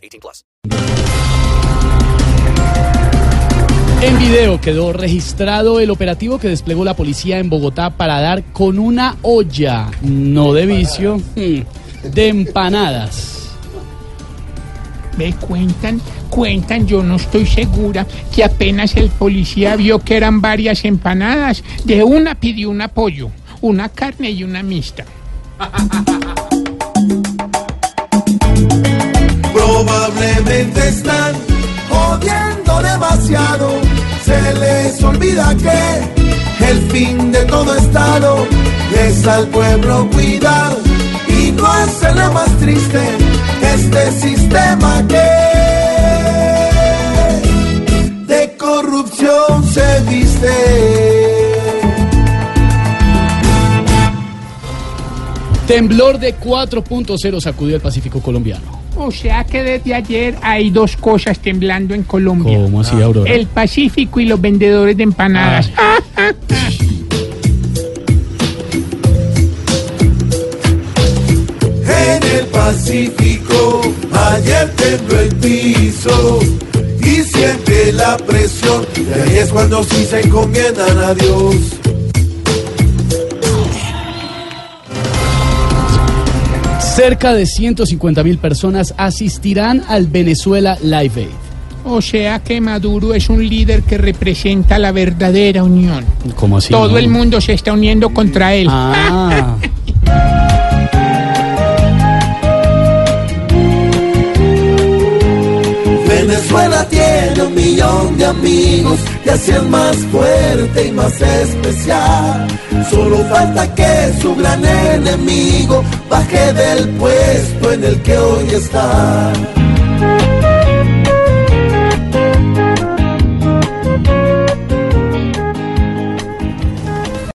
18 plus. En video quedó registrado el operativo que desplegó la policía en Bogotá para dar con una olla, no de vicio, mm, de empanadas. Me cuentan, cuentan, yo no estoy segura, que apenas el policía vio que eran varias empanadas, de una pidió un apoyo, una carne y una mixta. Probablemente están jodiendo demasiado. Se les olvida que el fin de todo estado es al pueblo cuidar y no hacerle más triste este sistema que de corrupción se viste. Temblor de 4.0 sacudió el Pacífico colombiano. O sea que desde ayer hay dos cosas temblando en Colombia. ¿Cómo así, Aurora? El Pacífico y los vendedores de empanadas. En el Pacífico ayer tembló el piso y siente la presión. Y ahí es cuando sí se encomiendan a Dios. Cerca de 150 mil personas asistirán al Venezuela Live Aid. O sea que Maduro es un líder que representa la verdadera unión. ¿Cómo así? Todo no? el mundo se está uniendo contra él. Ah, Venezuela tiene un millón de amigos así es más fuerte y más especial. Solo falta que su gran enemigo baje del puesto en el que hoy está.